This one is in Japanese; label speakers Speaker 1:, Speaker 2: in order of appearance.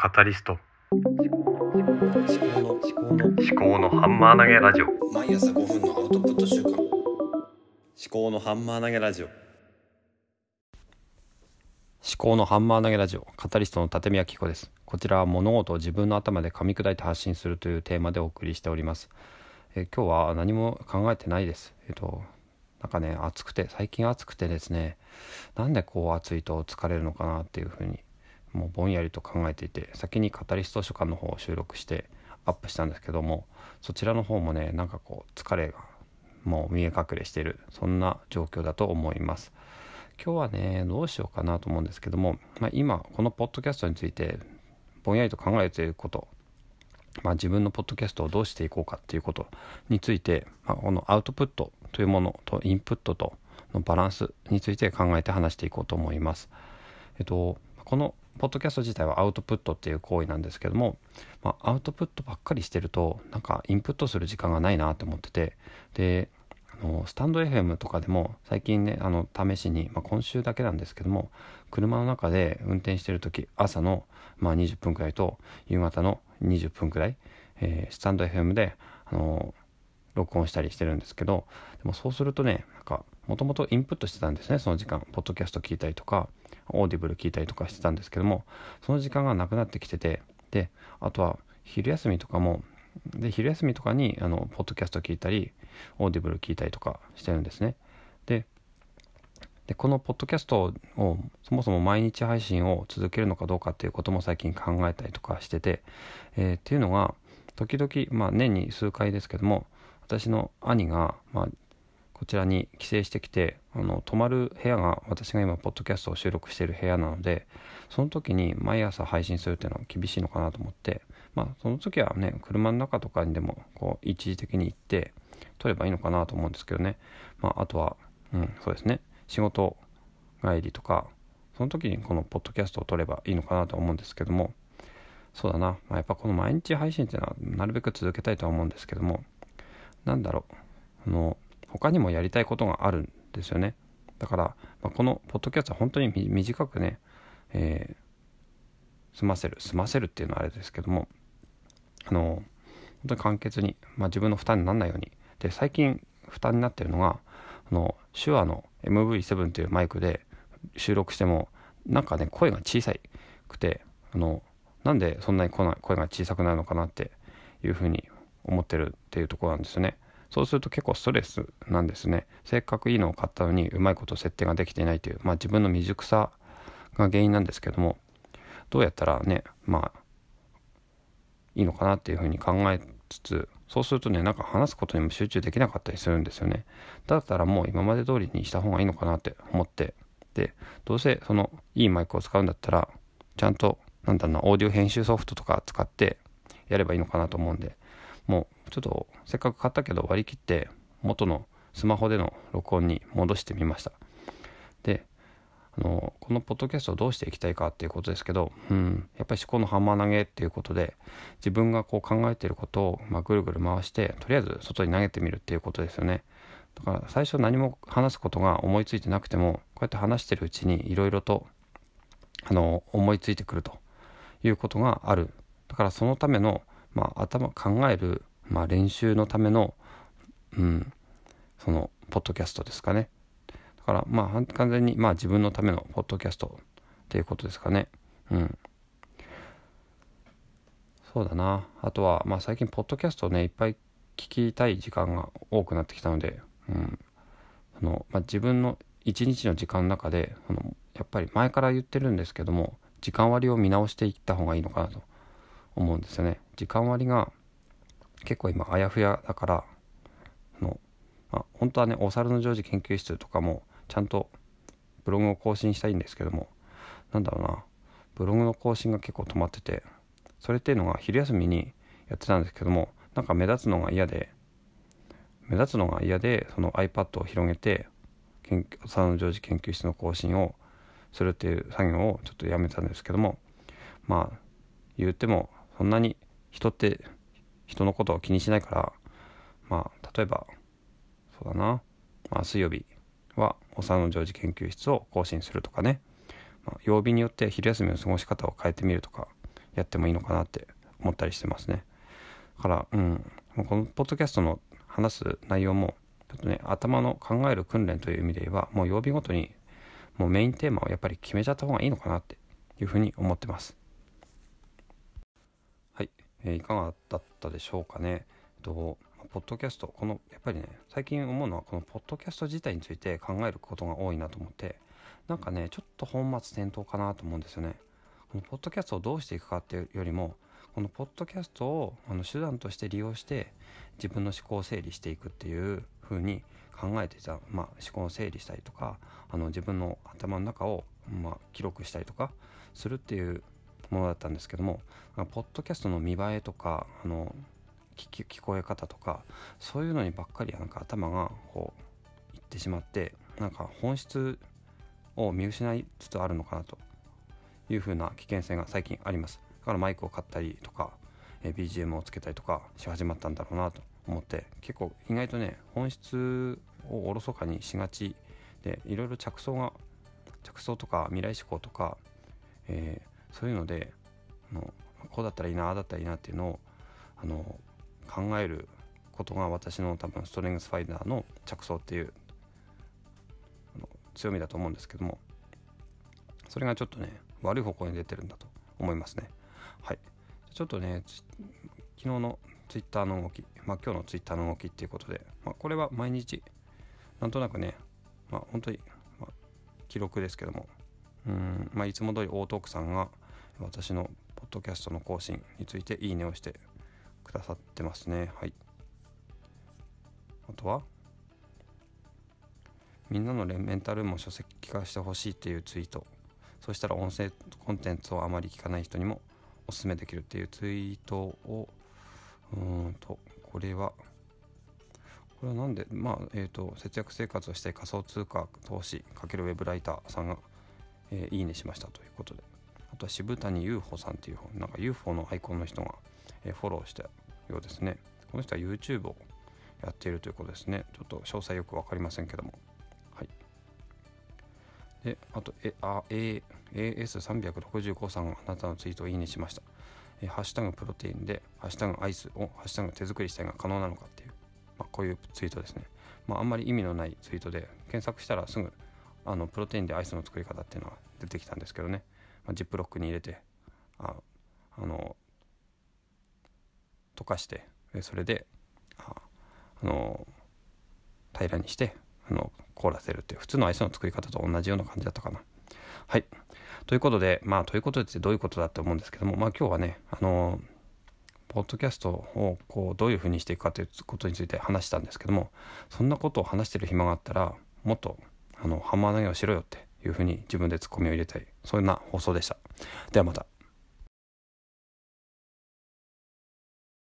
Speaker 1: カタリスト。
Speaker 2: 思考の思考の
Speaker 1: 思考のハンマー投げラジオ。
Speaker 2: 毎朝5分のアウトプット週間思考のハンマー投げラジオ。思考のハンマー投げラジオ。カタリストの立宮紀子です。こちらは物事を自分の頭で噛み砕いて発信するというテーマでお送りしております。え今日は何も考えてないです。えっとなんかね暑くて最近暑くてですねなんでこう暑いと疲れるのかなっていうふうにもうぼんやりと考えていて先にカタリスト書館の方を収録してアップしたんですけどもそちらの方もねなんかこう疲れがもう見え隠れしてるそんな状況だと思います今日はねどうしようかなと思うんですけども、まあ、今このポッドキャストについてぼんやりと考えていることまあ、自分のポッドキャストをどうしていこうかっていうことについて、まあ、このアウトプットというものとインプットとのバランスについて考えて話していこうと思います。えっと、このポッドキャスト自体はアウトプットっていう行為なんですけども、まあ、アウトプットばっかりしてるとなんかインプットする時間がないなと思ってて。であのスタンド FM とかでも最近ねあの試しに、まあ、今週だけなんですけども車の中で運転してる時朝の、まあ、20分くらいと夕方の20分くらい、えー、スタンド FM であの録音したりしてるんですけどでもそうするとねなんかもともとインプットしてたんですねその時間ポッドキャスト聞いたりとか。 Audible 聞いたりとかしてたんですけどもその時間がなくなってきててであとは昼休みとかもで昼休みとかにあのポッドキャスト聞いたり Audible 聞いたりとかしてるんですね。ででこのポッドキャストをそもそも毎日配信を続けるのかどうかっていうことも最近考えたりとかしてて、えー、っていうのが時々、まあ、年に数回ですけども私の兄が、まあ、こちらに帰省してきてあの泊まる部屋が私が今ポッドキャストを収録している部屋なのでその時に毎朝配信するっていうのは厳しいのかなと思ってまあその時はね車の中とかにでもこう一時的に行って撮ればいいのかなと思うんですけどね。まああとはうんそうですね。仕事帰りとかその時にこのポッドキャストを撮ればいいのかなと思うんですけどもそうだな、まあ、やっぱこの毎日配信っていうのはなるべく続けたいとは思うんですけどもなんだろう。あの他にもやりたいことがあるんですよねだから、まあ、このポッドキャストは本当に短くね、えー、済ませる済ませるっていうのはあれですけどもあの本当に簡潔に、まあ、自分の負担にならないようにで最近負担になってるのがあの手話の MV7 っていうマイクで収録してもなんかね声が小さくてあのなんでそんなに声が小さくなるのかなっていうふうに思ってるっていうところなんですよね。そうすると結構ストレスなんですね。せっかくいいのを買ったのにうまいこと設定ができていないという、まあ自分の未熟さが原因なんですけども、どうやったらね、まあ、いいのかなっていうふうに考えつつ、そうするとね、なんか話すことにも集中できなかったりするんですよね。だったらもう今まで通りにした方がいいのかなって思って、で、どうせそのいいマイクを使うんだったら、ちゃんと、なんだろうな、オーディオ編集ソフトとか使ってやればいいのかなと思うんで、もうちょっとせっかく買ったけど割り切って元のスマホでの録音に戻してみました。であのこのポッドキャストをどうしていきたいかっていうことですけど、うん、やっぱり思考のハンマー投げっていうことで自分がこう考えていることを、まあ、ぐるぐる回してとりあえず外に投げてみるっていうことですよね。だから最初何も話すことが思いついてなくてもこうやって話してるうちにいろいろとあの思いついてくるということがある。だからそのためのまあ、頭考える、まあ、練習のための、うん、そのポッドキャストですかね。だからまあ完全に、まあ、自分のためのポッドキャストっていうことですかね。うん。そうだな。あとは、まあ、最近ポッドキャストをねいっぱい聞きたい時間が多くなってきたので、うん。そのまあ、自分の一日の時間の中でそのやっぱり前から言ってるんですけども時間割を見直していった方がいいのかなと思うんですよね。時間割が結構今あやふやだからの、まあ、本当はねお猿のジョージ研究室とかもちゃんとブログを更新したいんですけどもなんだろうなブログの更新が結構止まっててそれっていうのが昼休みにやってたんですけどもなんか目立つのが嫌で目立つのが嫌でその iPad を広げてお猿のジョージ研究室の更新をするっていう作業をちょっとやめたんですけどもまあ言ってもそんなに人って人のことを気にしないからまあ例えばそうだな、まあ、水曜日はお産の常時研究室を更新するとかね、まあ、曜日によって昼休みの過ごし方を変えてみるとかやってもいいのかなって思ったりしてますね。だからうん。このポッドキャストの話す内容もちょっとね頭の考える訓練という意味で言えばもう曜日ごとにもうメインテーマをやっぱり決めちゃった方がいいのかなっていうふうに思ってます、えー、いかがだったでしょうかね。えっとポッドキャストこのやっぱりね最近思うのはこのポッドキャスト自体について考えることが多いなと思ってなんかねちょっと本末転倒かなと思うんですよね。このポッドキャストをどうしていくかっていうよりもこのポッドキャストをあの手段として利用して自分の思考を整理していくっていう風に考えていた、まあ、思考を整理したりとかあの自分の頭の中を、まあ、記録したりとかするっていうものだったんですけどもポッドキャストの見栄えとかあの聞聞こえ方とかそういうのにばっかりなんか頭がこういってしまってなんか本質を見失いつつあるのかなというふうな危険性が最近あります。だからマイクを買ったりとか、BGM をつけたりとかし始まったんだろうなと思って結構意外とね本質をおろそかにしがちでいろいろ着想が着想とか未来志向とか、え、そういうのであのこうだったらいいなああだったらいいなっていうのをあの考えることが私の多分ストレングスファイダーの着想っていうあの強みだと思うんですけどもそれがちょっとね悪い方向に出てるんだと思いますね。はい。ちょっとね昨日のツイッターの動きまあ今日のツイッターの動きっていうことで、まあ、これは毎日なんとなくねまあ本当に、まあ、記録ですけどもうんまあいつも通りオートークさんが私のポッドキャストの更新についていいねをしてくださってますね。はい。あとはみんなのメンタルも書籍化してほしいっていうツイート。そしたら音声コンテンツをあまり聞かない人にもおすすめできるっていうツイートをうんとこれはこれはなんでまあえっ、ー、と節約生活をして仮想通貨投資かけるウェブライターさんが、えー、いいねしましたということで。とは渋谷 UFO さんっていうなんか UFO のアイコンの人がえフォローしたようですね。この人は YouTube をやっているということですね。ちょっと詳細よく分かりませんけども。はい。で、あと、え、あ、A、AS365 さんがあなたのツイートをいいねしました。えハッシュタグプロテインで、ハッシュタグアイスをハッシュタグ手作りしたいが可能なのかっていう、まあ、こういうツイートですね。まあ、あんまり意味のないツイートで、検索したらすぐ、あの、プロテインでアイスの作り方っていうのは出てきたんですけどね。ジップロックに入れて、ああの、溶かしてそれであの平らにしてあの凍らせるっていう普通のアイスの作り方と同じような感じだったかな。はいということでまあということでどういうことだって思うんですけどもまあ今日はねあのポッドキャストをこうどういうふうにしていくかということについて話したんですけどもそんなことを話してる暇があったらもっとあのハンマー投げをしろよっていうふうに自分でツッコミを入れたいそんな放送でした。ではまた。